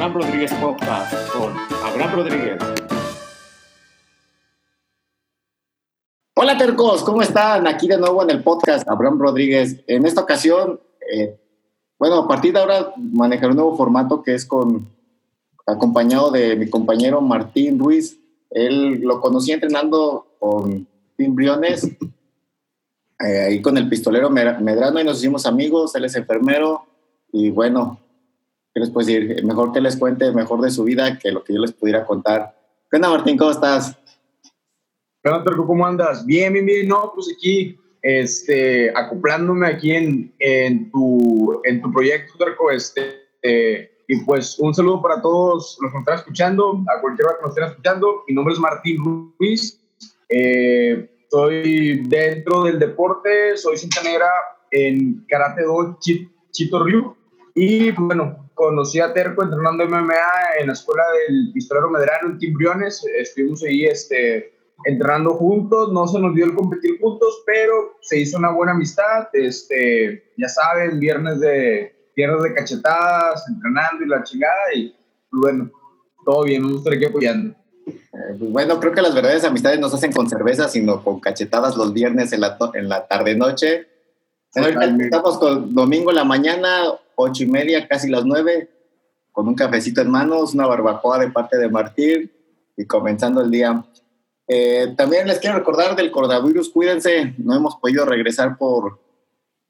Abraham Rodríguez Podcast con Abraham Rodríguez. Hola tercos, ¿cómo están? Aquí de nuevo en el podcast Abraham Rodríguez. En esta ocasión, eh, bueno, a partir de ahora manejaré un nuevo formato que es con acompañado de mi compañero Martín Ruiz. Él lo conocí entrenando con Tim Briones, eh, ahí con el pistolero Medrano y nos hicimos amigos. Él es enfermero y bueno, ¿qué les puedo decir? Mejor que les cuente mejor de su vida que lo que yo les pudiera contar. ¿Qué onda, Martín? ¿Cómo estás? ¿Qué onda, ¿Cómo andas? Bien, bien, bien. No, pues aquí, este, acoplándome aquí en, en, tu, en tu proyecto, Terco, este, eh, y pues un saludo para todos los que nos están escuchando, a cualquiera que nos estén escuchando. Mi nombre es Martín Ruiz. Eh, soy dentro del deporte, soy cinta negra en Karate Do Chito Ryu. Y bueno, conocí a Terco entrenando MMA en la escuela del pistolero Medrano en Timbriones. Estuvimos ahí este, entrenando juntos, no se nos dio el competir juntos, pero se hizo una buena amistad. Este, ya saben, viernes de tierras de cachetadas, entrenando y la chingada, y bueno, todo bien, nos estaré aquí apoyando. Eh, bueno, creo que las verdaderas amistades no se hacen con cerveza, sino con cachetadas los viernes en la, en la tarde-noche. Estamos con domingo en la mañana, ocho y media, casi las nueve, con un cafecito en manos, una barbacoa de parte de Martín y comenzando el día. Eh, también les quiero recordar del coronavirus, cuídense, no hemos podido regresar por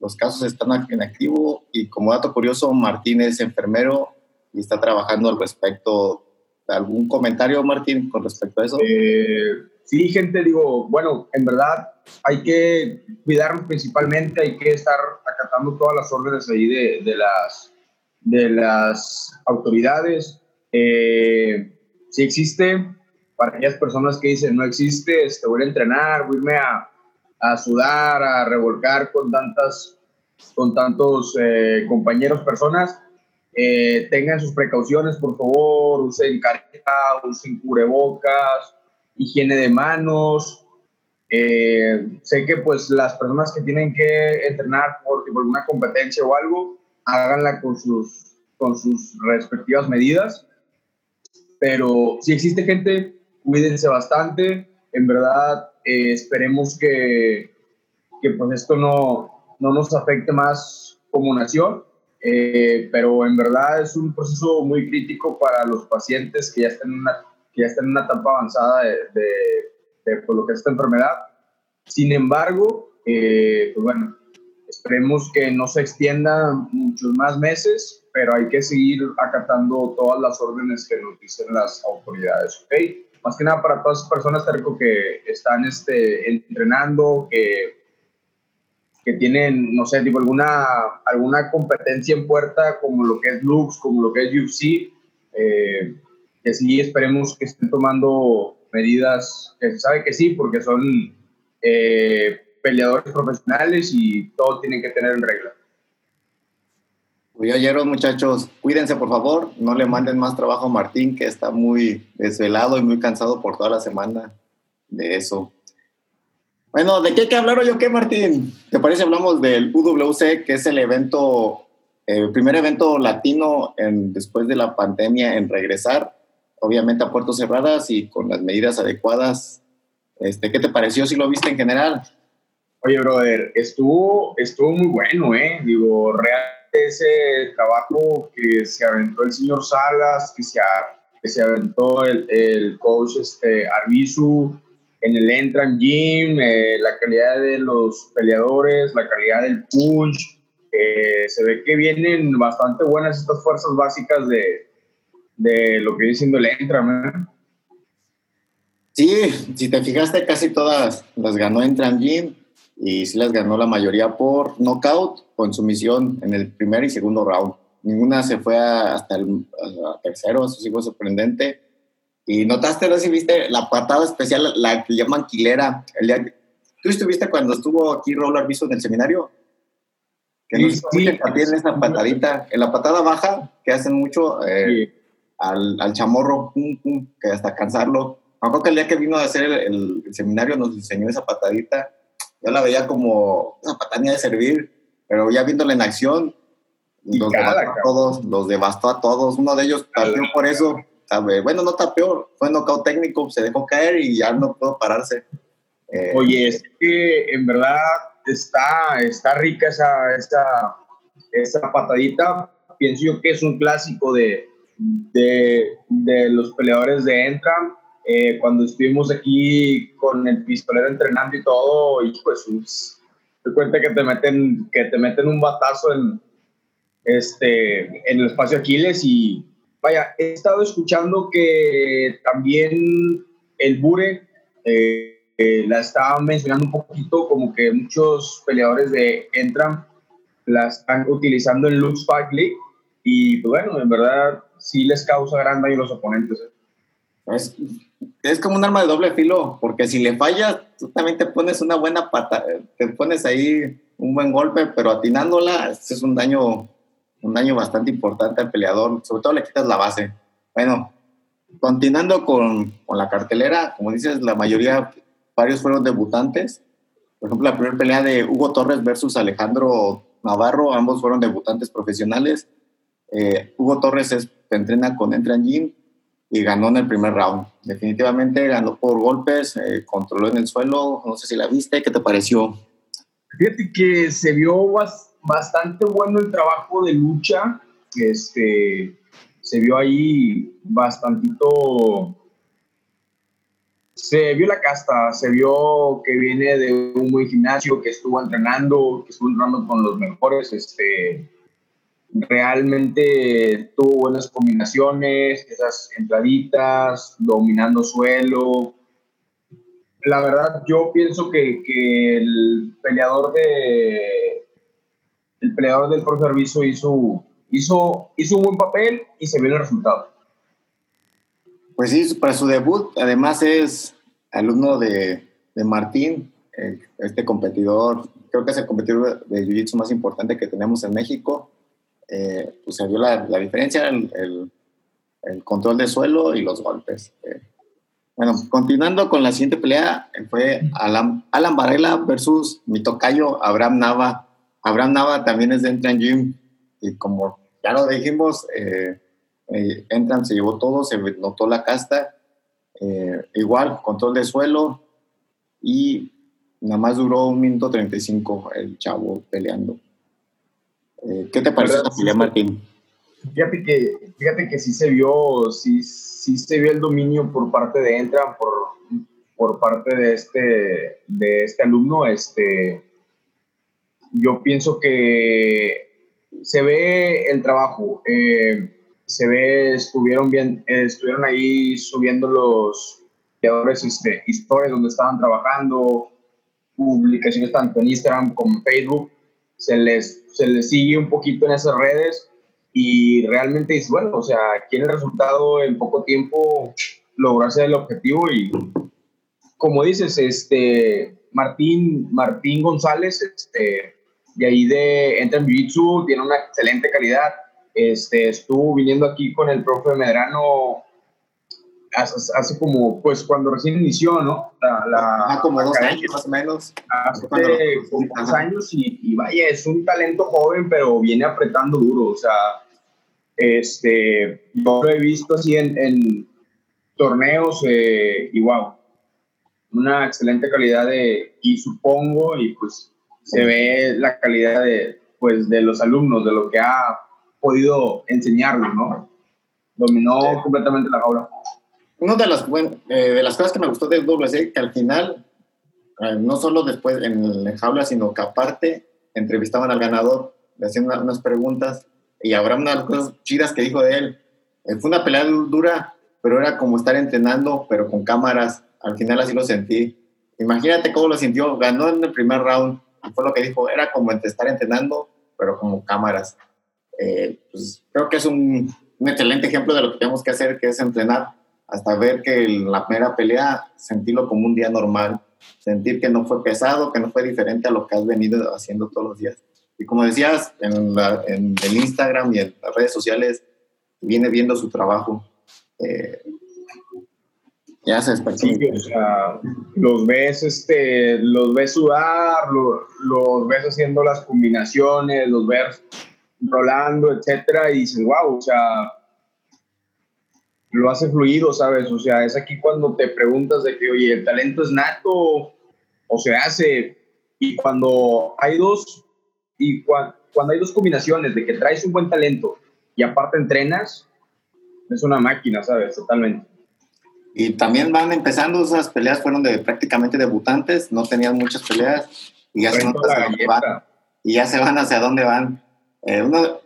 los casos están en activo y como dato curioso, Martín es enfermero y está trabajando al respecto. ¿Algún comentario, Martín, con respecto a eso? Eh, sí, gente, digo, bueno, en verdad hay que cuidarnos principalmente, hay que estar acatando todas las órdenes ahí de, las, de las autoridades. Eh, si existe, para aquellas personas que dicen no existe, este, voy a entrenar, voy a irme a sudar, a revolcar con tantas, con tantos eh, compañeros, personas. Eh, tengan sus precauciones, por favor, usen careta, usen cubrebocas, higiene de manos. Eh, sé que pues las personas que tienen que entrenar por, por alguna competencia o algo, háganla con sus, con sus respectivas medidas. Pero si existe gente, cuídense bastante. En verdad, eh, esperemos que, que, pues esto no, no nos afecte más como nación, eh, pero en verdad es un proceso muy crítico para los pacientes que ya están en una, que ya están en una etapa avanzada de, de, pues, lo que es esta enfermedad. Sin embargo, eh, pues bueno, esperemos que no se extienda muchos más meses, pero hay que seguir acatando todas las órdenes que nos dicen las autoridades, ¿ok? más que nada para todas esas personas, Tarco, que están este, entrenando, que, que tienen, no sé, tipo alguna, alguna competencia en puerta, como lo que es Lux, como lo que es UFC, eh, que sí esperemos que estén tomando medidas, que se sabe que sí, porque son eh, peleadores profesionales y todo tienen que tener en regla. Oyeron muchachos, cuídense por favor, no le manden más trabajo a Martín, que está muy desvelado y muy cansado por toda la semana de eso. Bueno, ¿de qué hay que hablar hoy o qué, Martín? ¿Te parece hablamos del UWC, que es el evento, el primer evento latino en, después de la pandemia en regresar, obviamente a puertas cerradas y con las medidas adecuadas? Este, ¿Qué te pareció si lo viste en general? Oye, brother, estuvo, estuvo muy bueno, ¿eh? Digo, real ese trabajo que se aventó el señor Salas, que se, que se aventó el, el coach este, Arbizu en el Entran Gym, eh, la calidad de los peleadores, la calidad del punch. Eh, se ve que vienen bastante buenas estas fuerzas básicas de, de lo que viene siendo el Entran. ¿eh? Sí, si te fijaste, casi todas las ganó Entran Gym y sí las ganó la mayoría por knockout con sumisión en el primer y segundo round. Ninguna se fue hasta el tercero, eso sí fue sorprendente. Y notaste, no sé si viste la patada especial, la que llaman quilera. El día, ¿Tú estuviste cuando estuvo aquí Raúl Arbizo en el seminario? Que sí, no sí, también esa patadita, en la patada baja, que hacen mucho eh, al, al, chamorro, pum, pum, que hasta cansarlo. Me acuerdo que el día que vino a hacer el, el seminario nos enseñó esa patadita yo la veía como una patania de servir, pero ya viéndola en acción, los, devastó a todos, los devastó a todos. Uno de ellos tapeó por eso. Bueno, no tapeó, fue knockout técnico, se dejó caer y ya no pudo pararse. Eh, Oye, es que en verdad está, está rica esa, esa, esa patadita. Pienso yo que es un clásico de, de, de los peleadores de Entram. Eh, cuando estuvimos aquí con el pistolero entrenando y todo, y pues te cuenta que te meten, que te meten un batazo en, este, en el espacio Aquiles y vaya, he estado escuchando que también el Bure eh, eh, la estaba mencionando un poquito como que muchos peleadores de Entram la están utilizando en Lux Fight League y pues bueno, en verdad sí les causa gran daño a los oponentes. ¿eh? Es, es, como un arma de doble filo, porque si le fallas, tú también te pones una buena pata, te pones ahí un buen golpe, pero atinándola, este es un daño, un daño bastante importante al peleador, sobre todo le quitas la base. Bueno, continuando con, con la cartelera, como dices, la mayoría, varios fueron debutantes. Por ejemplo, la primera pelea de Hugo Torres versus Alejandro Navarro, ambos fueron debutantes profesionales. Eh, Hugo Torres se entrena con Entran Gym y ganó en el primer round. Definitivamente ganó por golpes, eh, controló en el suelo. No sé si la viste, ¿qué te pareció? Fíjate que se vio bastante bueno el trabajo de lucha. Este, se vio ahí bastantito. Se vio la casta, se vio que viene de un buen gimnasio, que estuvo entrenando, que estuvo entrenando con los mejores. Este, realmente tuvo buenas combinaciones, esas entraditas, dominando suelo. La verdad, yo pienso que, que el peleador de el peleador del Pro Servicio hizo, hizo, hizo un buen papel y se vio el resultado. Pues sí, para su debut, además es alumno de, de Martín, este competidor, creo que es el competidor de Jiu-Jitsu más importante que tenemos en México eh, pues se vio la, la diferencia, el, el, el, control de suelo y los golpes. Eh, bueno, continuando con la siguiente pelea, fue Alan, Alan Varela versus mi tocayo Abraham Nava. Abraham Nava también es de Entran Gym y como ya lo dijimos, eh, eh Entran se llevó todo, se notó la casta, igual, control de suelo y nada más duró un minuto 35 el chavo peleando. Eh, ¿Qué te pareció la Martín? Fíjate que, fíjate que sí se vio, sí, sí se vio el dominio por parte de Entra, por, por parte de este, de este alumno. Este, yo pienso que se ve el trabajo, eh, se ve, estuvieron bien, estuvieron ahí subiendo los creadores este, historias donde estaban trabajando, publicaciones tanto en Instagram como en Facebook se les, se les sigue un poquito en esas redes y realmente dice, bueno, o sea, quiere el resultado en poco tiempo logró hacer el objetivo y como dices, este, Martín, Martín González, este, de ahí de Entra en Jiu-Jitsu, tiene una excelente calidad, este, estuvo viniendo aquí con el profe Medrano hace, como, pues cuando recién inició, ¿no? La, la como dos años más o menos. Hace como dos años y, vaya, es un talento joven, pero viene apretando duro, o sea, este, yo lo he visto así en, torneos eh, y wow, una excelente calidad de, y supongo, y pues se ve la calidad de, pues, de los alumnos, de lo que ha podido enseñarles, ¿no? Dominó completamente la jaula una de las, eh, de las cosas que me gustó del WC, que al final, eh, no solo después en el jaula, sino que aparte entrevistaban al ganador, le hacían unas preguntas y habrá unas cosas chidas que dijo de él. Eh, fue una pelea dura, pero era como estar entrenando, pero con cámaras. Al final así lo sentí. Imagínate cómo lo sintió. Ganó en el primer round y fue lo que dijo. Era como estar entrenando, pero como cámaras. pues, creo que es un, un excelente ejemplo de lo que tenemos que hacer, que es entrenar hasta ver que en la primera pelea sentirlo como un día normal, sentir que no fue pesado, que no fue diferente a lo que has venido haciendo todos los días. Y como decías, en, en el Instagram y en las redes sociales, viene viendo su trabajo. Eh, ya se sí, los ves este los ves sudar los, los, ves haciendo las combinaciones los ves rolando, etcétera, y dices, wow, o sea, lo hace fluido, ¿sabes? O sea, es aquí cuando te preguntas de que, oye, ¿el talento es nato o se hace? Y cuando hay dos, y cuando hay dos combinaciones de que traes un buen talento y aparte entrenas, es una máquina, ¿sabes? Totalmente. Y también van empezando, esas peleas fueron de prácticamente debutantes, no tenían muchas peleas y ya, se van, y ya se van hacia dónde van. Eh, uno,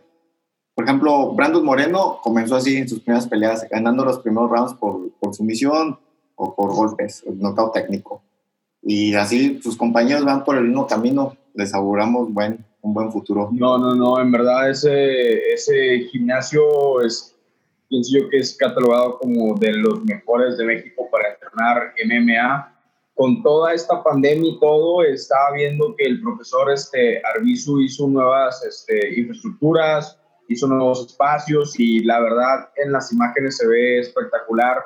por ejemplo, Brandon Moreno comenzó así en sus primeras peleas, ganando los primeros rounds por, por sumisión o por golpes, el técnico. Y así sus compañeros van por el mismo camino, les auguramos buen, un buen futuro. No, no, no, en verdad ese, ese gimnasio es, pienso yo que es catalogado como de los mejores de México para entrenar MMA. Con toda esta pandemia y todo, estaba viendo que el profesor este, Arbizu hizo nuevas este, infraestructuras, hizo nuevos espacios y la verdad en las imágenes se ve espectacular.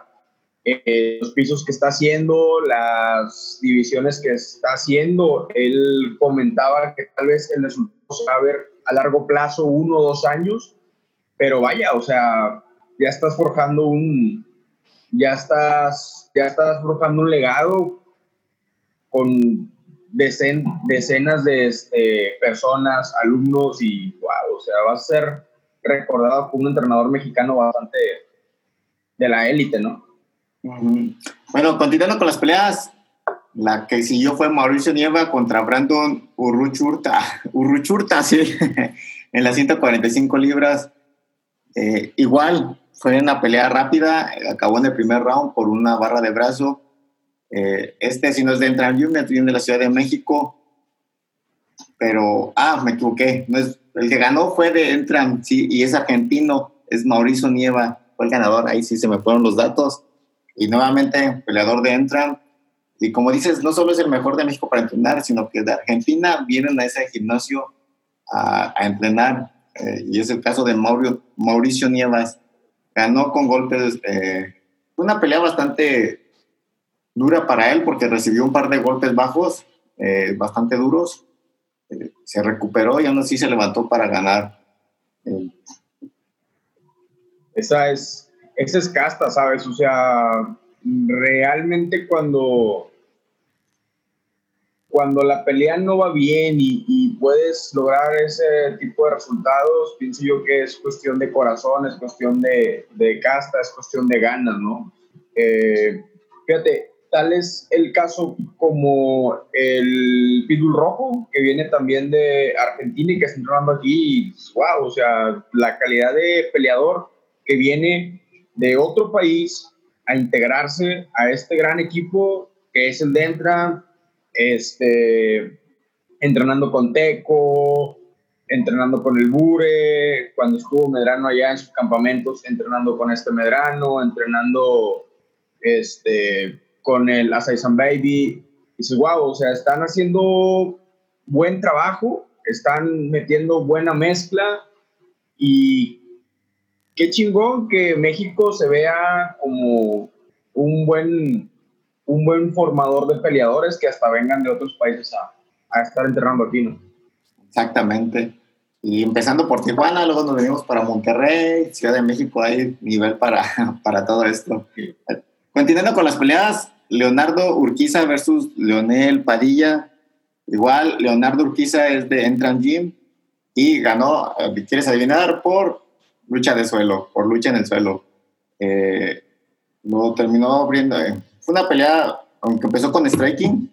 Eh, los pisos que está haciendo, las divisiones que está haciendo, él comentaba que tal vez el resultado se va a ver a largo plazo, uno o dos años, pero vaya, o sea, ya estás forjando un, ya estás, ya estás forjando un legado con decenas de este, personas, alumnos y wow, o sea, va a ser recordado como un entrenador mexicano bastante de la élite, ¿no? Bueno, continuando con las peleas, la que siguió fue Mauricio Nieva contra Brandon Urruchurta, Urruchurta, sí, en las 145 libras. Eh, igual, fue una pelea rápida, acabó en el primer round por una barra de brazo. Eh, este, si no es de Entran es de la Ciudad de México, pero, ah, me equivoqué, no es el que ganó fue de Entram, sí, y es argentino, es Mauricio Nieva, fue el ganador, ahí sí se me fueron los datos. Y nuevamente, peleador de Entram. Y como dices, no solo es el mejor de México para entrenar, sino que de Argentina vienen a ese gimnasio a, entrenar. Eh, y es el caso de Mauricio, Mauricio Nievas. Ganó con golpes, eh, una pelea bastante dura para él porque recibió un par de golpes bajos, eh, bastante duros se recuperó y aún así se levantó para ganar. Esa es, esa es casta, ¿sabes? O sea, realmente cuando, cuando la pelea no va bien y, puedes lograr ese tipo de resultados, pienso yo que es cuestión de corazón, es cuestión de, de casta, es cuestión de ganas, ¿no? Eh, fíjate, Tal es el caso como el Pitbull Rojo, que viene también de Argentina y que está entrenando aquí. Wow, o sea, la calidad de peleador que viene de otro país a integrarse a este gran equipo que es el de este, entrenando con Teco, entrenando con el Bure, cuando estuvo Medrano allá en sus campamentos, entrenando con este Medrano, entrenando este, con el Asaisan Baby. Y dices, wow, o sea, están haciendo buen trabajo, están metiendo buena mezcla y qué chingón que México se vea como un buen, un buen formador de peleadores que hasta vengan de otros países a, a estar entrenando aquí, ¿no? Exactamente. Y empezando por Tijuana, luego nos venimos para Monterrey, Ciudad de México, hay nivel para, para todo esto. Continuando con las peleas, Leonardo Urquiza versus Leonel Padilla. Igual, Leonardo Urquiza es de Entran Gym y ganó, eh, ¿quieres adivinar? Por lucha de suelo, por lucha en el suelo. Eh, lo terminó abriendo. Eh, fue una pelea, aunque empezó con striking,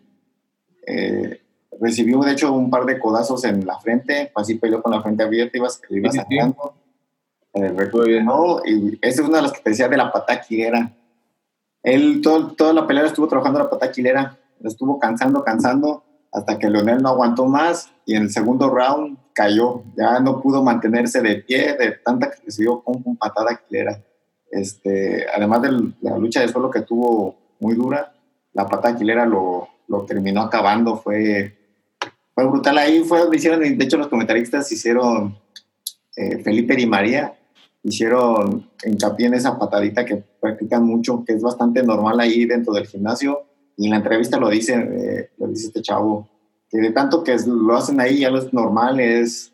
recibió de hecho un par de codazos en la frente, así peleó con la frente abierta, iba, iba sacando. y esa es una de las que te decía de la pataquillera él toda la pelea estuvo trabajando la pata chilera, estuvo cansando, cansando, hasta que Leonel no aguantó más y en el segundo round cayó, ya no pudo mantenerse de pie de tanta que recibió con, con patada quilera. Este, además de la lucha de suelo que tuvo muy dura, la patada quilera lo, lo terminó acabando, fue, fue brutal. Ahí fue hicieron, de hecho los comentaristas hicieron eh, Felipe y María, hicieron hincapié en esa patadita que practican mucho, que es bastante normal ahí dentro del gimnasio. Y en la entrevista lo dice, eh, lo dice este chavo, que de tanto que lo hacen ahí ya lo es normal, es,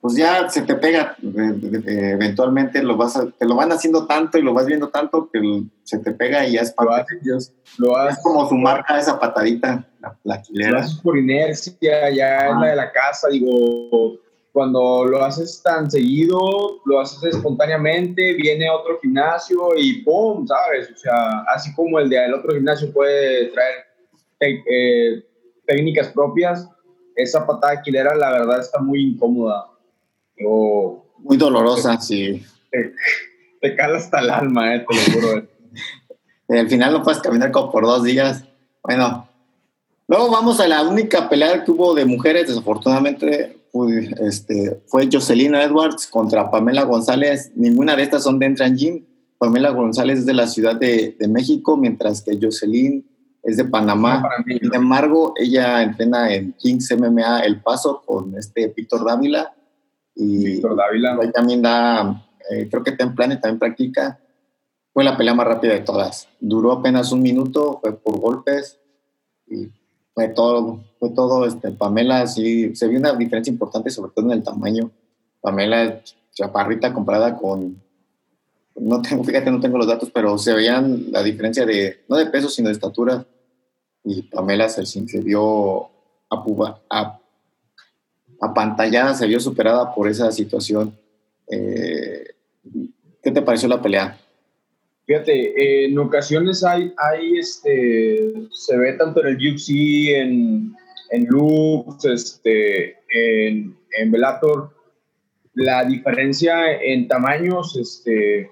pues ya se te pega, eventualmente lo vas te lo van haciendo tanto y lo vas viendo tanto que se te pega y ya es para Dios. Lo es como su marca esa patadita, la, la Lo haces por inercia, ya es la de la casa, digo, cuando lo haces tan seguido, lo haces espontáneamente, viene otro gimnasio y ¡pum! ¿Sabes? O sea, así como el del otro gimnasio puede traer eh, técnicas propias, esa patada aquilera la verdad está muy incómoda. Muy dolorosa, sí. Te, cala hasta el alma, eh, te lo juro. Al final no puedes caminar como por dos días. Bueno, luego vamos a la única pelea que hubo de mujeres, desafortunadamente este, fue Jocelina Edwards contra Pamela González. Ninguna de estas son de Entran Gym. Pamela González es de la Ciudad de, de México, mientras que Jocelyn es de Panamá. Sin embargo, ella entrena en Kings MMA El Paso con este Víctor Dávila. Y Víctor Dávila. Ahí también da, eh, creo que Templane también practica. Fue la pelea más rápida de todas. Duró apenas un minuto, fue por golpes y fue todo, fue todo este, Pamela, sí, se vio una diferencia importante, sobre todo en el tamaño. Pamela chaparrita comparada con, no tengo, fíjate, no tengo los datos, pero se veían la diferencia de, no de peso, sino de estatura. Y Pamela se, se vio a, apantallada, se vio superada por esa situación. Eh, ¿Qué te pareció la pelea? Fíjate, en ocasiones hay, hay este, se ve tanto en el UFC, en, en Lux, este, en, en Bellator, la diferencia en tamaños, este,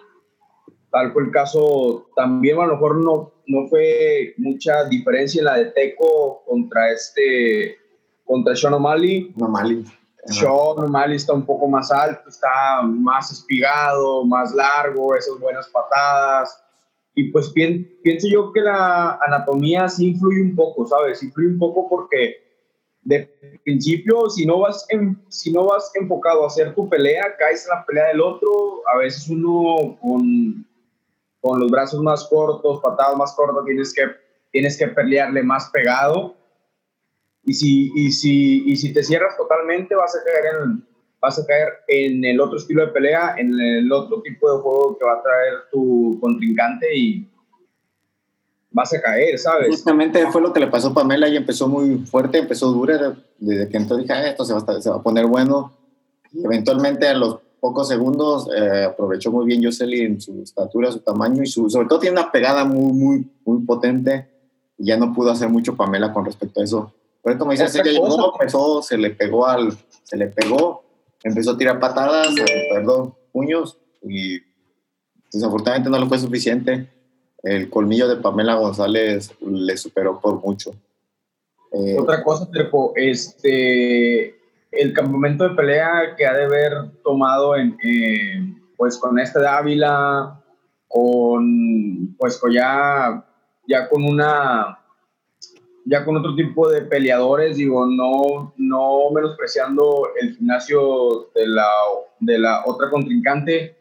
tal fue el caso, también a lo mejor no, no fue mucha diferencia en la de Teco contra este, contra Sean O'Malley. O'Malley. Sean O'Malley está un poco más alto, está más espigado, más largo, esas buenas patadas. Y pues pienso yo que la anatomía sí influye un poco, ¿sabes? Influye un poco porque de principio, si no vas, si no vas enfocado a hacer tu pelea, caes en la pelea del otro. A veces uno con, con los brazos más cortos, patadas más cortas, tienes que, tienes que pelearle más pegado y si, y si, y si te cierras totalmente, vas a caer en, vas a caer en el otro estilo de pelea, en el otro tipo de juego que va a traer tu contrincante y vas a caer, ¿sabes? Justamente fue lo que le pasó a Pamela y empezó muy fuerte, empezó dura, desde que entonces dije, ah, esto se va, a, se va, a, poner bueno. Y eventualmente a los pocos segundos eh, aprovechó muy bien Jocelyn su estatura, su tamaño y su, sobre todo tiene una pegada muy, muy, muy potente y ya no pudo hacer mucho Pamela con respecto a eso. Pero como dices, ella llegó, empezó, se le pegó al, se le pegó, empezó a tirar patadas, perdón, puños, y desafortunadamente no le fue suficiente. El colmillo de Pamela González le superó por mucho. Eh, Otra cosa, Trepo, este, el campamento de pelea que ha de haber tomado en, eh, pues con este Dávila, con, pues con ya, ya con una ya con otro tipo de peleadores, digo, no, no menospreciando el gimnasio de la, de la otra contrincante,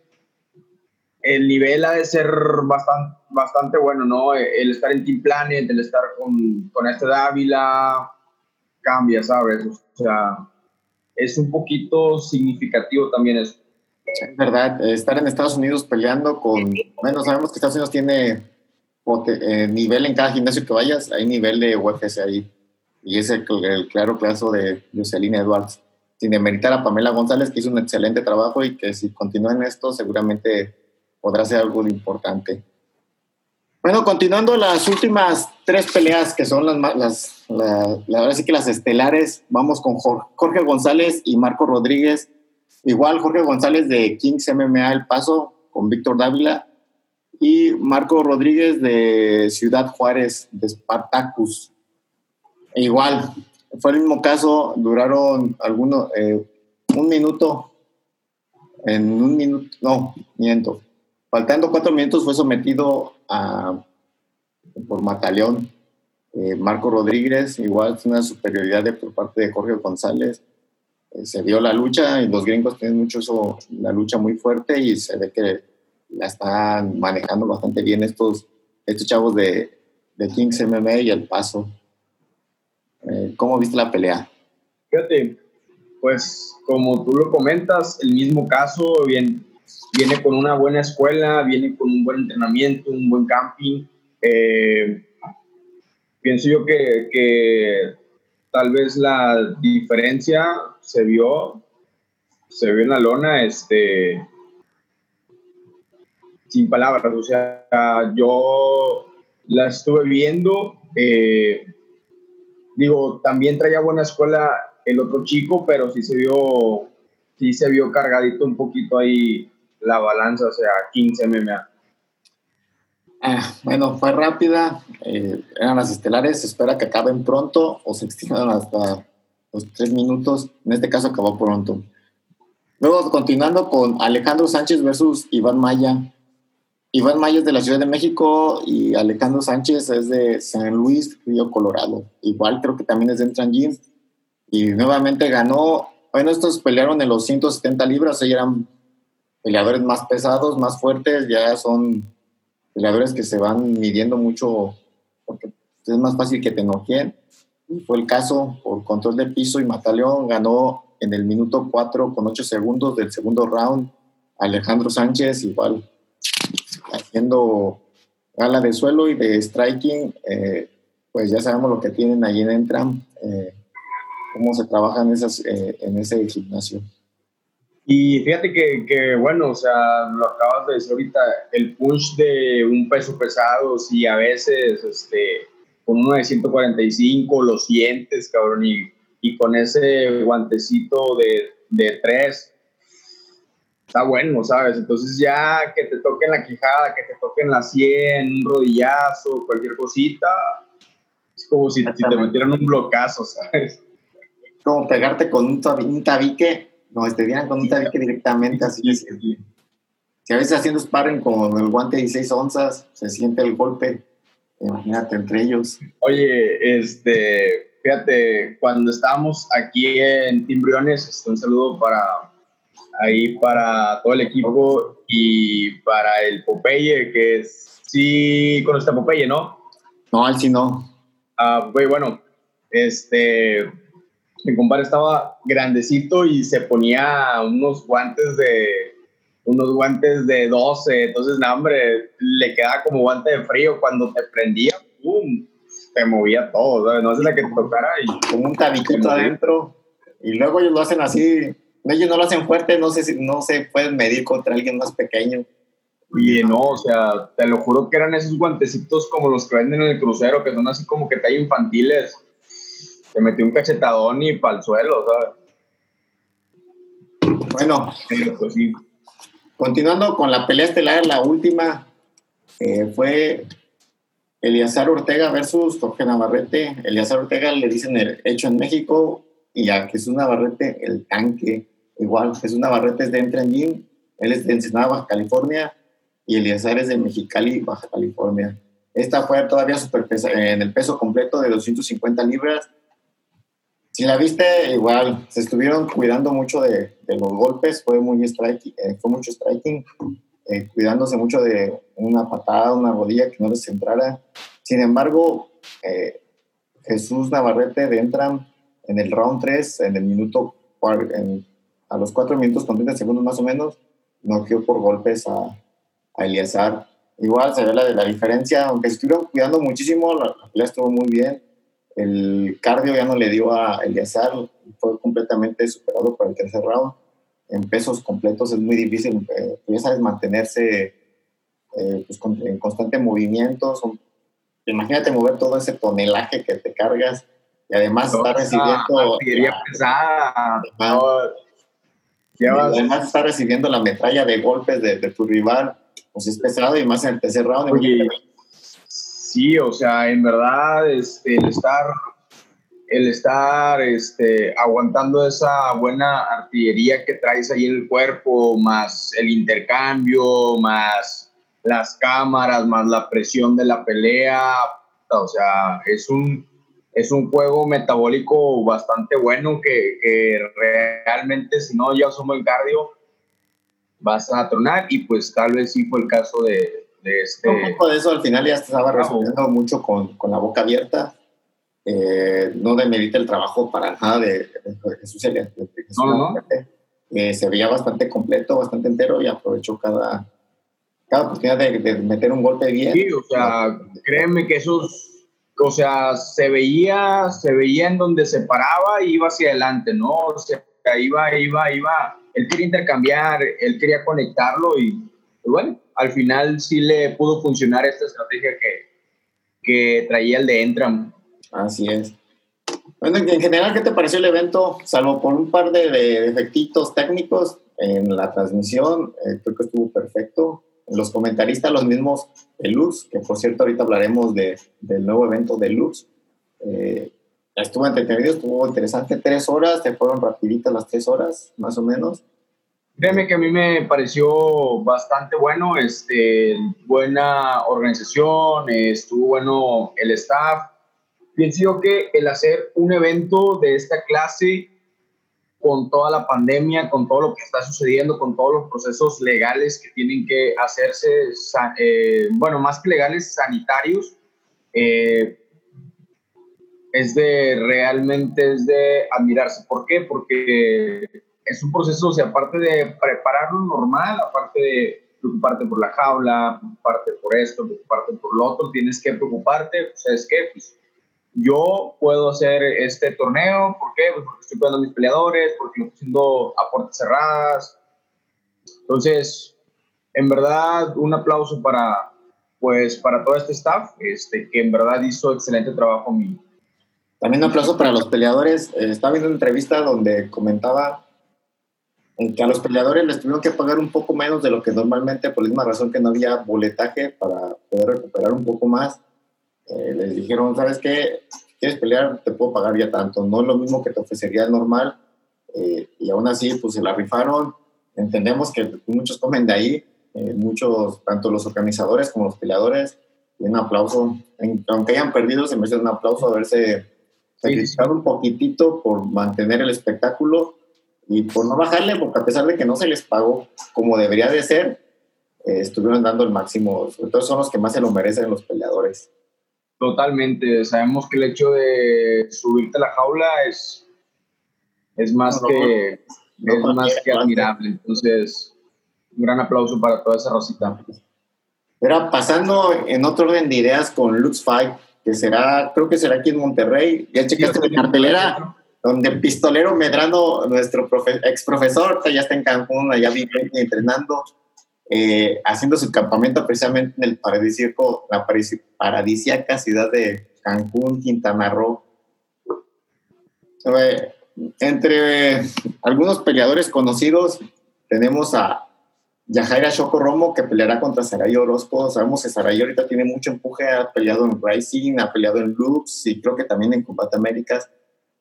el nivel ha de ser bastante, bastante bueno, ¿no? El estar en Team Planet, el estar con, con este Dávila, cambia, ¿sabes? O sea, es un poquito significativo también eso. Es verdad, estar en Estados Unidos peleando con, bueno, sabemos que Estados Unidos tiene eh, nivel en cada gimnasio que vayas, hay nivel de UFC ahí. Y es el, claro caso de Jocelyn Edwards. Sin demeritar a Pamela González, que hizo un excelente trabajo y que si continúa en esto, seguramente podrá ser algo importante. Bueno, continuando las últimas tres peleas que son las, las la, la verdad sí que las estelares, vamos con Jorge González y Marco Rodríguez. Igual Jorge González de Kings MMA El Paso con Víctor Dávila y Marco Rodríguez de Ciudad Juárez, de Spartacus. E igual, fue el mismo caso, duraron algunos, eh, un minuto, en un minuto, no, miento, faltando cuatro minutos fue sometido a, por Mataleón. Eh, Marco Rodríguez, igual, una superioridad de, por parte de Jorge González. Eh, se vio la lucha y los gringos tienen mucho eso, la lucha muy fuerte y se ve que la están manejando bastante bien estos, estos chavos de, de Kings MMA y El Paso. Eh, ¿Cómo viste la pelea? Fíjate, pues como tú lo comentas, el mismo caso, bien, viene con una buena escuela, viene con un buen entrenamiento, un buen camping. Eh, pienso yo que, que, tal vez la diferencia se vio, se vio en la lona, este, sin palabras, o sea, yo la estuve viendo, eh, digo, también traía buena escuela el otro chico, pero sí se vio, sí se vio cargadito un poquito ahí la balanza, o sea, 15 MMA. Ah, bueno, fue rápida, eh, eran las estelares, se espera que acaben pronto o se extiendan hasta los tres minutos, en este caso acabó pronto. Luego, continuando con Alejandro Sánchez versus Iván Maya. Iván Maya es de la Ciudad de México y Alejandro Sánchez es de San Luis, Río Colorado. Igual creo que también es de Entran. Y nuevamente ganó. Bueno, estos pelearon en los 170 libras, ellos eran peleadores más pesados, más fuertes, ya son peleadores que se van midiendo mucho porque es más fácil que te enojen. Y fue el caso por control de piso y Mataleón ganó en el minuto 4 con 8 segundos del segundo round. Alejandro Sánchez igual haciendo gala de suelo y de striking, eh, pues ya sabemos lo que tienen allí en Entram, eh, cómo se trabaja en, esas, eh, en ese gimnasio. Y fíjate que, que, bueno, o sea, lo acabas de decir ahorita, el punch de un peso pesado, si a veces este, con uno de 145 lo sientes, cabrón, y, y con ese guantecito de, de tres, está bueno, ¿sabes? Entonces ya que te toquen la quijada, que te toquen la sien, un rodillazo, cualquier cosita, es como si, te metieran un blocazo, ¿sabes? Como pegarte con un, tabique, no, te dieran con un tabique directamente, así que si a veces haciendo sparring con el guante de 16 onzas, se siente el golpe, imagínate entre ellos. Oye, este, fíjate, cuando estábamos aquí en Timbriones, este, un saludo para ahí para todo el equipo y para el Popeye, que es, sí conoce a Popeye, ¿no? No, al sí no. Ah, bueno, este, mi compadre estaba grandecito y se ponía unos guantes de, unos guantes de 12, entonces, no, hombre, le quedaba como guante de frío cuando te prendía, ¡pum! Te movía todo, ¿sabes? No es la que te tocara y... Como un tabiquito adentro. Y luego ellos lo hacen así, ellos no lo hacen fuerte, no sé si no se pueden medir contra alguien más pequeño. Y no, o sea, te lo juro que eran esos guantecitos como los que venden en el crucero, que son así como que hay infantiles. Te metió un cachetadón y para el suelo, ¿sabes? Bueno, pues sí. Continuando con la pelea estelar, la última eh, fue Eliazar Ortega versus Jorge Navarrete. Eliazar Ortega le dicen el hecho en México y a Jesús Navarrete el tanque. Igual, Jesús Navarrete es de Entran Gym, él es de Ensenada, Baja California, y Eliezer es de Mexicali, Baja California. Esta fue todavía super en el peso completo de 250 libras. Si la viste, igual, se estuvieron cuidando mucho de, los golpes, fue, muy striking, eh, fue mucho striking, eh, cuidándose mucho de una patada, una rodilla que no les entrara. Sin embargo, eh, Jesús Navarrete de Entran en el round 3, en el minuto, en, a los 4 minutos con 30 segundos más o menos, noqueó por golpes a, a Eliazar. Igual se ve la, la diferencia, aunque estuvieron cuidando muchísimo, la, pelea estuvo muy bien. El cardio ya no le dio a Eliazar, fue completamente superado por el tercer round. En pesos completos es muy difícil, eh, ya sabes, mantenerse eh, pues, con, en constante movimiento. Son, imagínate mover todo ese tonelaje que te cargas y además está recibiendo. pesada. además está recibiendo la metralla de golpes de, de, tu rival, pues es pesado y más en el tercer round. Oye, sí, o sea, en verdad, este, el estar, el estar este, aguantando esa buena artillería que traes ahí en el cuerpo, más el intercambio, más las cámaras, más la presión de la pelea, o sea, es un es un juego metabólico bastante bueno que, que realmente si no ya somos el cardio vas a tronar y pues tal vez sí fue el caso de, de este... Un poco de eso al final ya estaba resolviendo mucho con, con, la boca abierta. Eh, no demerita el trabajo para nada de, Jesús Elías. No, no. Eh, se veía bastante completo, bastante entero y aprovechó cada, cada oportunidad de, meter un golpe bien. Sí, o sea, créeme que esos, o sea, se veía, se veía en donde se paraba y iba hacia adelante, ¿no? O sea, iba, iba, iba, él quería intercambiar, él quería conectarlo y, pues bueno, al final sí le pudo funcionar esta estrategia que, que traía el de Entram. Así es. Bueno, en general, ¿qué te pareció el evento? Salvo por un par de, de efectitos técnicos en la transmisión, eh, creo que estuvo perfecto. Los comentaristas, los mismos de Luz, que por cierto ahorita hablaremos de, del nuevo evento de Luz. Eh, estuvo entretenido, estuvo interesante. Tres horas, se fueron rapiditas las tres horas, más o menos. Créeme que a mí me pareció bastante bueno, este, buena organización, estuvo bueno el staff. Pienso que el hacer un evento de esta clase con toda la pandemia, con todo lo que está sucediendo, con todos los procesos legales que tienen que hacerse, eh, bueno, más que legales, sanitarios, eh, es de realmente es de admirarse. ¿Por qué? Porque es un proceso, o sea, aparte de prepararlo normal, aparte de preocuparte por la jaula, preocuparte por esto, preocuparte por lo otro, tienes que preocuparte, pues, ¿sabes qué? Pues yo puedo hacer este torneo, ¿por qué? Pues porque estoy cuidando a mis peleadores, porque estoy haciendo a puertas cerradas. Entonces, en verdad, un aplauso para, pues, para todo este staff, este, que en verdad hizo excelente trabajo mi, también un aplauso para los peleadores. Eh, estaba viendo una entrevista donde comentaba que a los peleadores les tuvieron que pagar un poco menos de lo que normalmente, por la misma razón que no había boletaje para poder recuperar un poco más. Eh, les dijeron, ¿sabes qué? ¿Quieres pelear? Te puedo pagar ya tanto. No es lo mismo que te ofrecería normal. Eh, y aún así, pues se la rifaron. Entendemos que muchos comen de ahí, muchos, tanto los organizadores como los peleadores. Y un aplauso, aunque hayan perdido, se merecen un aplauso a verse sacrificar un poquitito por mantener el espectáculo y por no bajarle, porque a pesar de que no se les pagó como debería de ser, eh, estuvieron dando el máximo. Todo son los que más se lo merecen los peleadores. Totalmente. Sabemos que el hecho de subirte a la jaula es, es más, que, es más que admirable. Entonces, un gran aplauso para toda esa rosita. Era pasando en otro orden de ideas con Lux Fight que será, creo que será aquí en Monterrey. Ya checaste la cartelera, donde el pistolero Medrano, nuestro ex profesor, ya está en Cancún, allá viviendo y entrenando, eh, haciendo su campamento precisamente en el paradisíaco, la paradisíaca ciudad de Cancún, Quintana Roo. entre algunos peleadores conocidos tenemos a Yajaira Choco Romo, que peleará contra Saray Orozco. Sabemos que Saray ahorita tiene mucho empuje, ha peleado en Rising, ha peleado en Loops y creo que también en Combate Américas.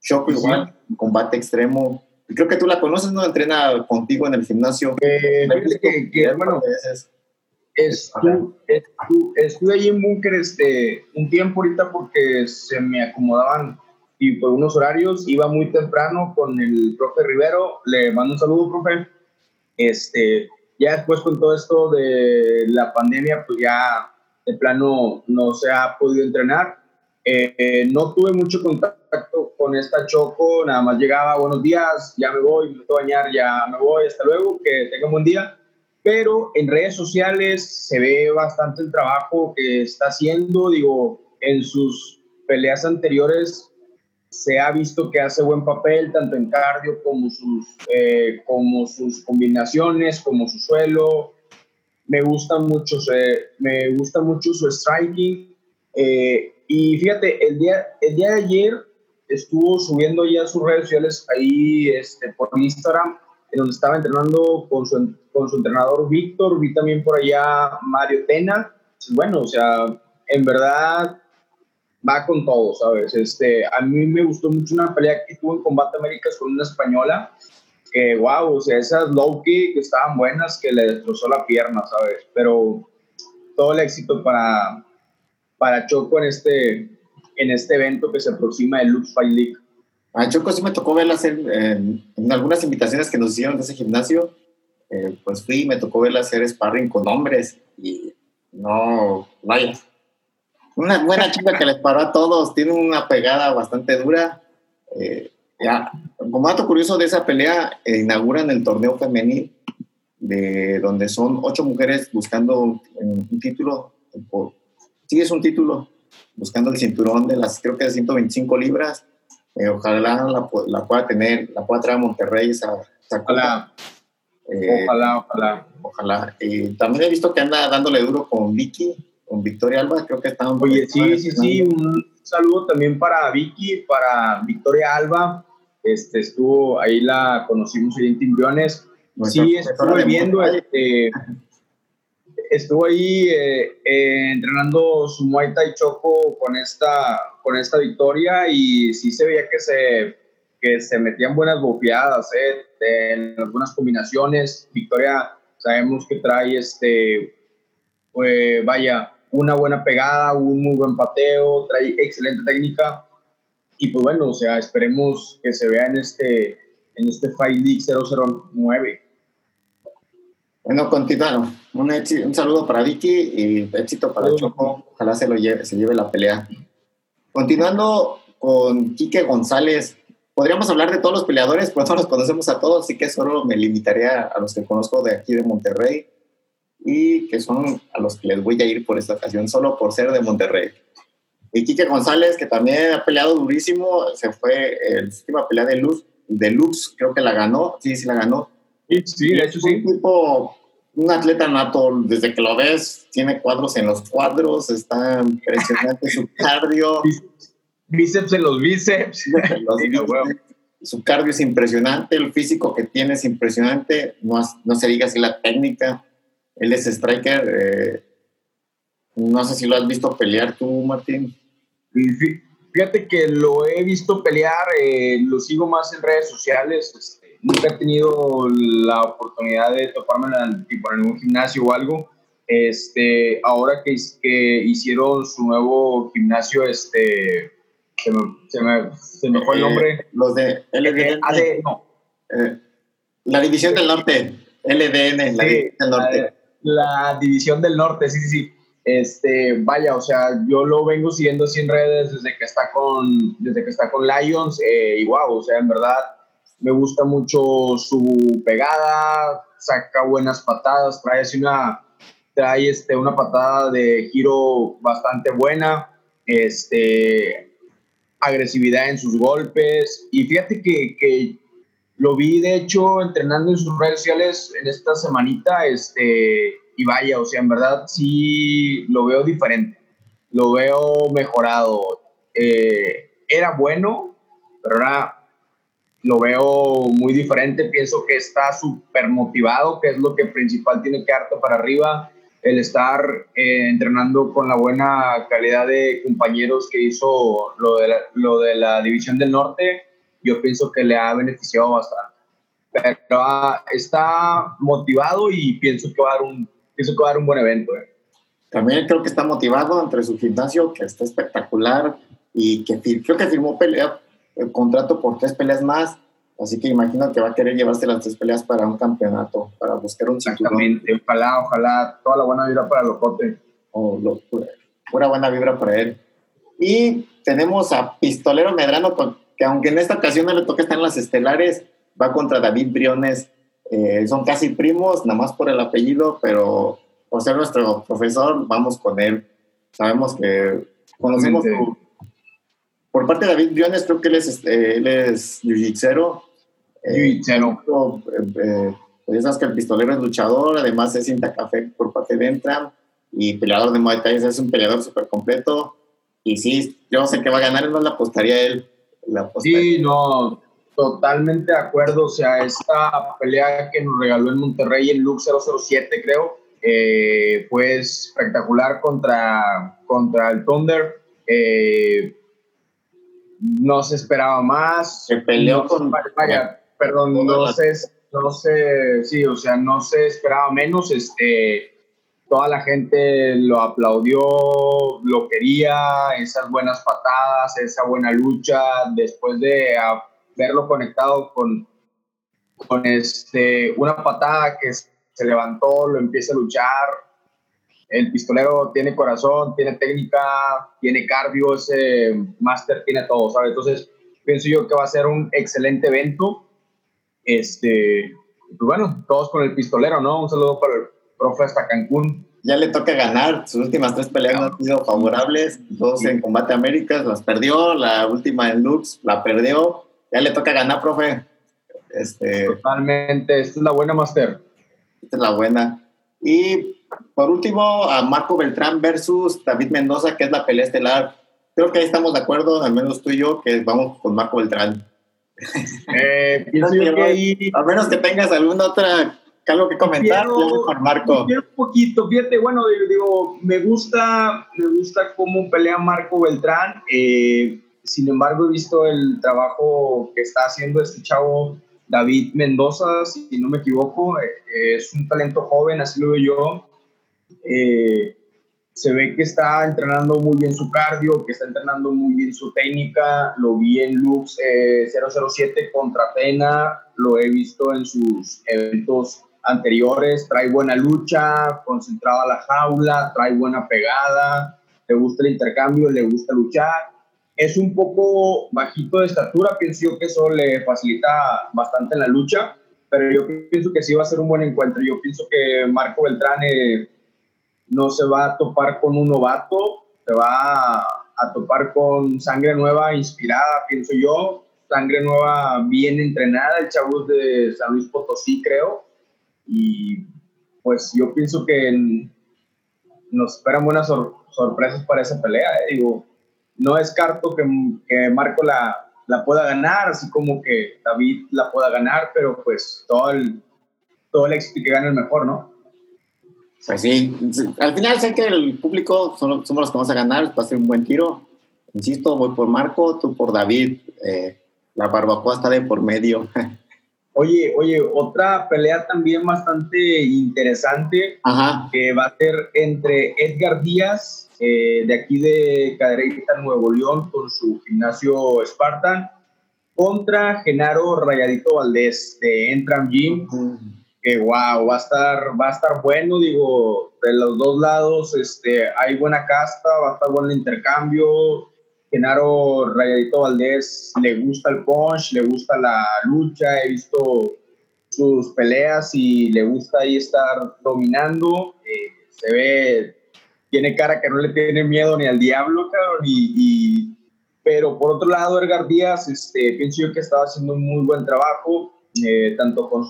Choco igual, en combate extremo. Creo que tú la conoces, ¿no? Entrena contigo en el gimnasio. Eh, que, que, bueno, estuve, ahí en Búnker este, un tiempo ahorita porque se me acomodaban y por unos horarios iba muy temprano con el profe Rivero. Le mando un saludo, profe. Este, ya después con todo esto de la pandemia, pues ya de plano no se ha podido entrenar. Eh, no tuve mucho contacto con esta Choco, nada más llegaba, buenos días, ya me voy, me voy a bañar, ya me voy, hasta luego, que tenga un buen día. Pero en redes sociales se ve bastante el trabajo que está haciendo, digo, en sus peleas anteriores se ha visto que hace buen papel tanto en cardio como sus, eh, como sus combinaciones, como su suelo. Me gusta mucho, me gusta mucho su striking. Eh, y fíjate, el día, el día de ayer estuvo subiendo ya sus redes sociales ahí este, por Instagram, en donde estaba entrenando con su, con su entrenador Víctor, vi también por allá Mario Tena. Bueno, o sea, en verdad va con todo, ¿sabes? Este, a mí me gustó mucho una pelea que tuvo en Combate Américas con una española, que wow, o sea, esas low kick estaban buenas, que le destrozó la pierna, ¿sabes? Pero todo el éxito para, para Choco en este, en este evento que se aproxima del Lux Fight League. A Choco sí me tocó verla hacer en, algunas invitaciones que nos hicieron de ese gimnasio. Eh, pues fui y me tocó verla hacer sparring con hombres y no, vaya, Una buena chica que les paró a todos, tiene una pegada bastante dura. Eh, ya, como dato curioso de esa pelea, eh, inauguran el torneo femenil, de donde son ocho mujeres buscando un, título, sí es un título, buscando el cinturón de las, creo que de 125 libras. Eh, ojalá la, pueda tener, la pueda traer a Monterrey esa, ojalá. ojalá, ojalá. También he visto que anda dándole duro con Vicky, con Victoria Alba, creo que están... Oye, sí, sí, sí, un saludo también para Vicky, para Victoria Alba, este, estuvo, ahí la conocimos ahí en Timbriones, sí, estuve viendo, este, estuvo ahí eh, eh, entrenando su Muay Thai Choco con esta, con esta victoria y sí se veía que se, que se metían buenas bofeadas, eh, en algunas combinaciones, Victoria sabemos que trae este, pues vaya, una buena pegada, un muy buen pateo, trae excelente técnica. Y pues bueno, o sea, esperemos que se vea en este, en este Fight League 009. Bueno, continuamos. Un, un, saludo para Vicky y éxito para Choco. Ojalá se, lo lleve, se lleve la pelea. Continuando con Quique González, podríamos hablar de todos los peleadores, pues no los conocemos a todos, así que solo me limitaría a los que conozco de aquí de Monterrey y que son a los que les voy a ir por esta ocasión, solo por ser de Monterrey. Y Quique González, que también ha peleado durísimo, se fue en la última pelea de Luz, de Lux, creo que la ganó, sí, sí la ganó. Sí, de hecho sí. Un tipo, un atleta nato, desde que lo ves, tiene cuadros en los cuadros, está impresionante su cardio. Bíceps en los bíceps. Su cardio es impresionante, el físico que tiene es impresionante, no, no se diga así la técnica él es striker. Eh, no sé si lo has visto pelear tú, Martín. Fíjate que lo he visto pelear, eh, lo sigo más en redes sociales. Nunca he tenido la oportunidad de toparme en, en algún gimnasio o algo. Este, ahora que, que hicieron su nuevo gimnasio, este, se me, se me, se me fue el eh, nombre. los de LDN. no. la División del Norte. LDN, la División del Norte la división del norte, sí, sí, sí. Este, vaya, o sea, yo lo vengo siguiendo así en redes desde que está con, desde que está con Lions, eh, y wow, o sea, en verdad me gusta mucho su pegada, saca buenas patadas, trae así una, trae este, una patada de giro bastante buena, este, agresividad en sus golpes, y fíjate que, que lo vi, de hecho, entrenando en sus redes sociales en esta semanita, este, y vaya, o sea, en verdad sí lo veo diferente, lo veo mejorado. Eh, era bueno, pero ahora lo veo muy diferente. Pienso que está súper motivado, que es lo que principal tiene que harto para arriba. El estar eh, entrenando con la buena calidad de compañeros que hizo lo de, lo de la División del Norte yo pienso que le ha beneficiado bastante. Pero ah, está motivado y pienso que va a dar un, pienso que va a dar un buen evento. Eh. También creo que está motivado entre su gimnasio, que está espectacular y que creo que firmó pelea, el contrato por tres peleas más. Así que imagino que va a querer llevarse las tres peleas para un campeonato, para buscar un Exactamente, ojalá, ojalá, toda la buena vibra para Locote. Oh, lo, pura buena vibra para él. Y tenemos a Pistolero Medrano con que aunque en esta ocasión no le toca estar en las estelares, va contra David Briones. Eh, son casi primos, nada más por el apellido, pero por ser nuestro profesor, vamos con él. Sabemos que conocemos por parte de David Briones, creo que él es, este, él es jiu-jitsu. Eh, eh, pues sabes que el pistolero es luchador, además es cinta café por parte de Entram y peleador de Muay Thai, es un peleador súper completo. Y sí, yo sé que va a ganar, no le apostaría él sí, no, totalmente de acuerdo. O sea, esta pelea que nos regaló en Monterrey en Lux 007, creo, eh, fue espectacular contra, contra el Thunder. Eh, no se esperaba más. Se peleó con. Vaya, perdón, no sé, no sé, sí, o sea, no se esperaba menos. Este toda la gente lo aplaudió, lo quería, esas buenas patadas, esa buena lucha, después de verlo conectado con, con este, una patada que se levantó, lo empieza a luchar. El pistolero tiene corazón, tiene técnica, tiene cardio, ese máster tiene todo, ¿sabes? Entonces, pienso yo que va a ser un excelente evento. Este, pues bueno, todos con el pistolero, ¿no? Un saludo para el profe hasta Cancún. Ya le toca ganar, sus últimas tres peleas no han sido favorables, dos en Combate Américas las perdió, la última en Lux la perdió, ya le toca ganar, profe. Este, Totalmente, esta es la buena Master. Esta es la buena. Y por último, a Marco Beltrán versus David Mendoza, que es la pelea estelar. Creo que ahí estamos de acuerdo, al menos tú y yo, que vamos con Marco Beltrán. Eh, A menos que tengas alguna otra algo que comentar, quiero, con Marco. un poquito, fíjate, bueno, digo, me gusta, me gusta cómo pelea Marco Beltrán. Eh, sin embargo, he visto el trabajo que está haciendo este chavo David Mendoza, si no me equivoco. Eh, es un talento joven, así lo veo yo. Eh, se ve que está entrenando muy bien su cardio, que está entrenando muy bien su técnica. Lo vi en Lux 007 contra Pena, lo he visto en sus eventos anteriores, trae buena lucha, concentrada a la jaula, trae buena pegada, le gusta el intercambio, le gusta luchar. Es un poco bajito de estatura, pienso que eso le facilita bastante en la lucha, pero yo pienso que sí va a ser un buen encuentro. Yo pienso que Marco Beltrán eh, no se va a topar con un novato, se va a topar con sangre nueva, inspirada, pienso yo, sangre nueva bien entrenada, el chavo de San Luis Potosí, creo, y pues yo pienso que nos esperan buenas sorpresas para esa pelea. Eh. Digo, no descarto que, que Marco la, pueda ganar, así como que David la pueda ganar, pero pues todo el, todo el éxito que gane el mejor, ¿no? Pues sí, al final sé que el público somos, los que vamos a ganar, va a ser un buen tiro. Insisto, voy por Marco, tú por David. Eh, la barbacoa está de por medio. Oye, oye, otra pelea también bastante interesante que va a ser entre Edgar Díaz, eh, de aquí de Cadereyta, Nuevo León, con su gimnasio Spartan, contra Genaro Rayadito Valdés de Entram Gym. Que wow, va a estar, va a estar bueno, digo, de los dos lados, este, hay buena casta, va a estar bueno el intercambio Genaro Rayadito Valdés le gusta el punch, le gusta la lucha, he visto sus peleas y le gusta ahí estar dominando. Eh, se ve, tiene cara que no le tiene miedo ni al diablo, cabrón. Y, pero por otro lado, Edgar Díaz, este, pienso yo que estaba haciendo un muy buen trabajo, eh, tanto, con,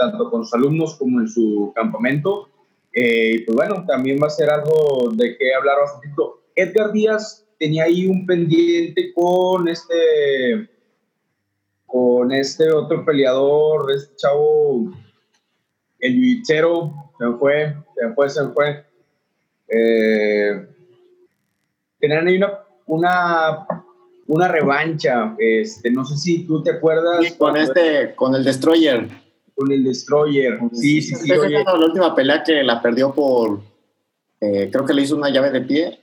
tanto con sus alumnos como en su campamento. Eh, pues bueno, también va a ser algo de qué hablar bastante. Edgar Díaz tenía ahí un pendiente con este con este otro peleador, este chavo, el yuichero, se fue, se fue, se fue. Eh, tenían ahí una, una, una revancha, este, no sé si tú te acuerdas. con este, con el Destroyer. Con el Destroyer, sí, sí, sí. sí la última pelea que la perdió por, eh, creo que le hizo una llave de pie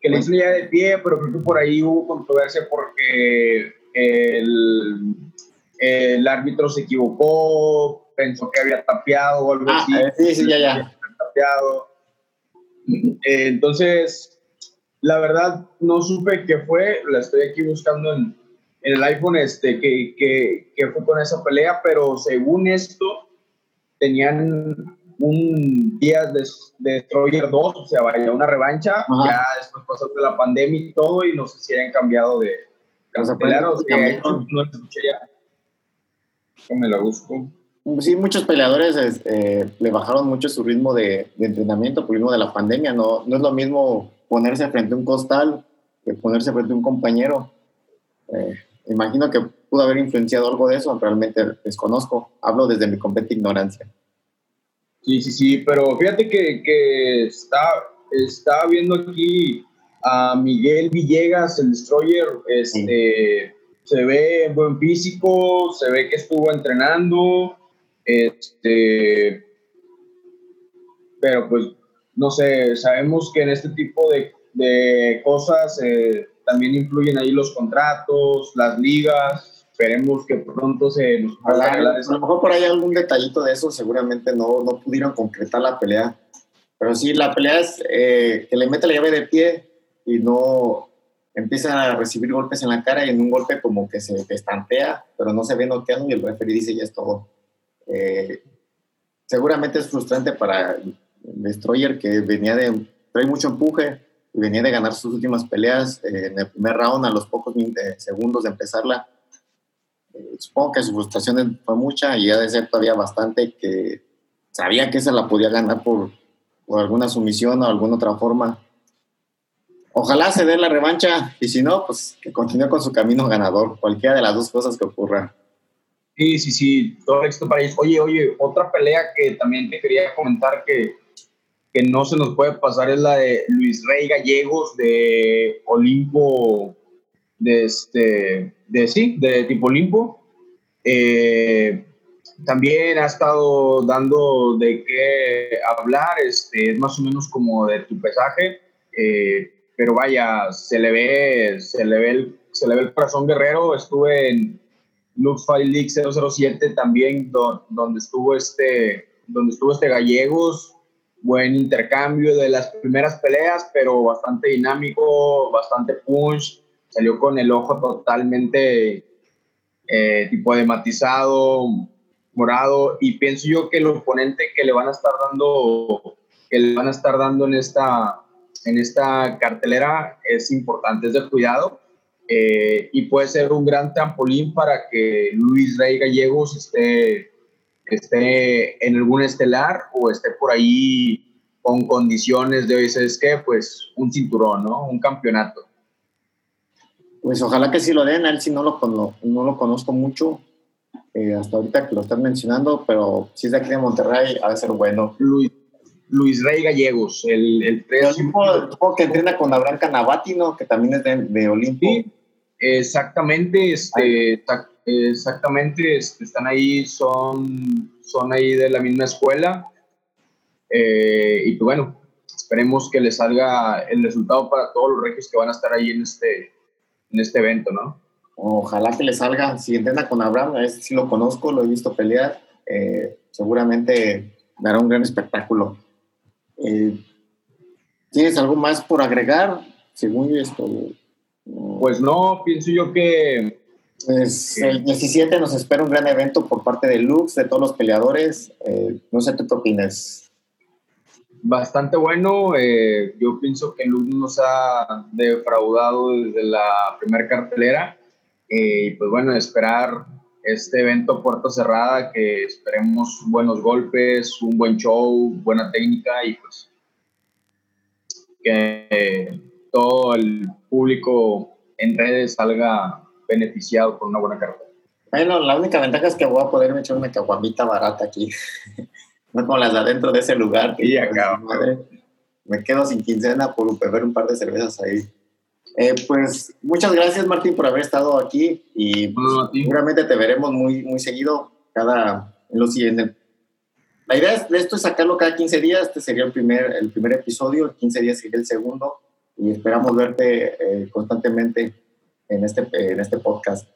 que le hizo ya de pie, pero creo que por ahí hubo controversia porque el, el árbitro se equivocó, pensó que había tapeado o algo ah, así. Eh, sí, sí, ya, ya. Tapeado. Eh, entonces, la verdad, no supe qué fue, la estoy aquí buscando en, en el iPhone, este, que, que, que fue con esa pelea, pero según esto, tenían un día de, de Destroyer 2, o sea, vaya una revancha, ya después pasó de la pandemia y todo, y no sé si hayan cambiado de pelear o no escuché ya. Me la busco. Sí, muchos peleadores eh, le bajaron mucho su ritmo de, de, entrenamiento por el ritmo de la pandemia. No, no es lo mismo ponerse frente a un costal que ponerse frente a un compañero. Eh, imagino que pudo haber influenciado algo de eso, realmente desconozco. Hablo desde mi completa ignorancia. Sí, sí, sí, pero fíjate que, que está, estaba viendo aquí a Miguel Villegas, el Destroyer, este, se ve en buen físico, se ve que estuvo entrenando, este, pero pues, no sé, sabemos que en este tipo de, de cosas eh, también influyen ahí los contratos, las ligas, esperemos que pronto se nos pueda A lo mejor por ahí algún detallito de eso, seguramente no, no pudieron concretar la pelea. Pero sí, la pelea es eh, que le mete la llave de pie y no empieza a recibir golpes en la cara y en un golpe como que se estantea, pero no se ve noqueando y el referee dice ya es todo. Eh, seguramente es frustrante para Destroyer que venía de, trae mucho empuje venía de ganar sus últimas peleas eh, en el primer round a los pocos segundos de empezarla. Eh, supongo que su frustración fue mucha y ya de ser todavía bastante que sabía que se la podía ganar por, por alguna sumisión o alguna otra forma. Ojalá se dé la revancha y si no, pues que continúe con su camino ganador, cualquiera de las dos cosas que ocurra. Sí, sí, sí, todo el éxito para ellos. Oye, oye, otra pelea que también te quería comentar que, que no se nos puede pasar es la de Luis Rey Gallegos de Olimpo, de este, de sí, de tipo Olimpo. Eh, también ha estado dando de qué hablar, este, es más o menos como de tu pesaje, eh, pero vaya, se le ve, se le ve el, se le ve el corazón guerrero. Estuve en Lux Fight League 007 también, donde estuvo este, donde estuvo este Gallegos, buen intercambio de las primeras peleas, pero bastante dinámico, bastante punch, salió con el ojo totalmente eh, tipo de matizado, morado, y pienso yo que el oponente que le van a estar dando, que le van a estar dando en esta, en esta cartelera es importante, es de cuidado, eh, y puede ser un gran trampolín para que Luis Rey Gallegos esté, esté en algún estelar o esté por ahí con condiciones de, ¿sabes qué? Pues un cinturón, ¿no? Un campeonato. Pues ojalá que sí lo den, a él sí no lo, no lo conozco mucho, eh, hasta ahorita que lo están mencionando, pero si es de aquí de Monterrey, ha de ser bueno. Luis, Luis Rey Gallegos, el, el tres. Supongo que entrena con Abraham Canavati, ¿no? Que también es de, de Olimpo. Exactamente, este, exactamente, este, están ahí, son, son ahí de la misma escuela. Eh, y pues bueno, esperemos que les salga el resultado para todos los regios que van a estar ahí en este, en este evento, ¿no? Ojalá que les salga. Si entrena con Abraham, a este sí lo conozco, lo he visto pelear. Eh, seguramente dará un gran espectáculo. Eh, ¿Tienes algo más por agregar? Según esto, pues no, pienso yo que... Pues el 17 nos espera un gran evento por parte de Lux, de todos los peleadores. Eh, no sé, ¿tú qué opinas? Bastante bueno. Eh, yo pienso que Lux nos ha defraudado desde la primera cartelera. Eh, y pues bueno, esperar este evento puerta cerrada, que esperemos buenos golpes, un buen show, buena técnica y pues que todo el público en redes salga beneficiado por una buena carta. Bueno, la única ventaja es que voy a poder echar una caguamita barata aquí. no como las de adentro de ese lugar. Y acá. Madre, me quedo sin quincena por beber un par de cervezas ahí. Eh, pues muchas gracias Martín por haber estado aquí y seguramente te veremos muy, muy seguido cada en los siguientes. La idea de esto es sacarlo cada 15 días, este sería el primer, el primer episodio, el 15 días sería el segundo y esperamos verte eh, constantemente en este, en este podcast.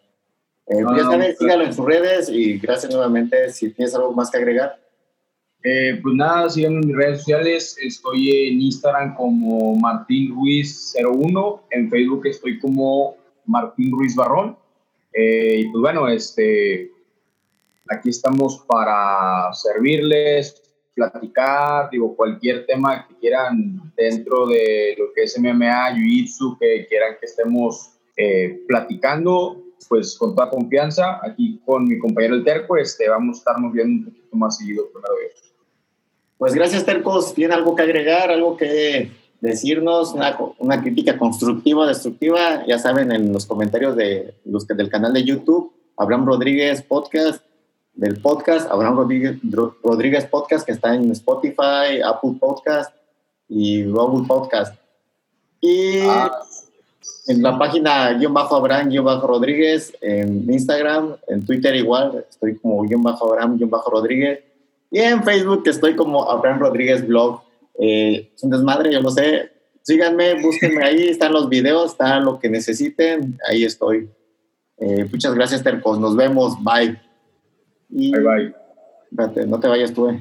Eh, pues ya sabes, sígalo en sus redes y gracias nuevamente. Si tienes algo más que agregar. Eh, pues nada, síganme en mis redes sociales. Estoy en Instagram como Martín Ruiz01. En Facebook estoy como Martín Ruiz Barrón. y pues bueno, este, aquí estamos para servirles, platicar, digo, cualquier tema que quieran dentro de lo que es MMA, Jiu-Jitsu, que quieran que estemos eh, platicando, pues con toda confianza, aquí con mi compañero el Terco, este, vamos a estarnos viendo un poquito más seguido primero Pues gracias Tercos, ¿tiene algo que agregar, algo que decirnos, una, una crítica constructiva, destructiva? Ya saben, en los comentarios de los que del canal de YouTube, Abraham Rodríguez Podcast, del podcast, Abraham Rodríguez, Rodríguez Podcast, que está en Spotify, Apple Podcast y Google Podcast. Y ah. En la página guion bajo Abraham guion bajo Rodríguez, en Instagram, en Twitter igual, estoy como guion bajo Abraham guion bajo Rodríguez. Y en Facebook estoy como Abraham Rodríguez Blog. Eh, es un desmadre, yo lo sé. Síganme, búsquenme ahí, están los videos, está lo que necesiten, ahí estoy. Eh, muchas gracias, Tercos. Nos vemos. Bye. Y, bye bye. Espérate, no te vayas tú, eh.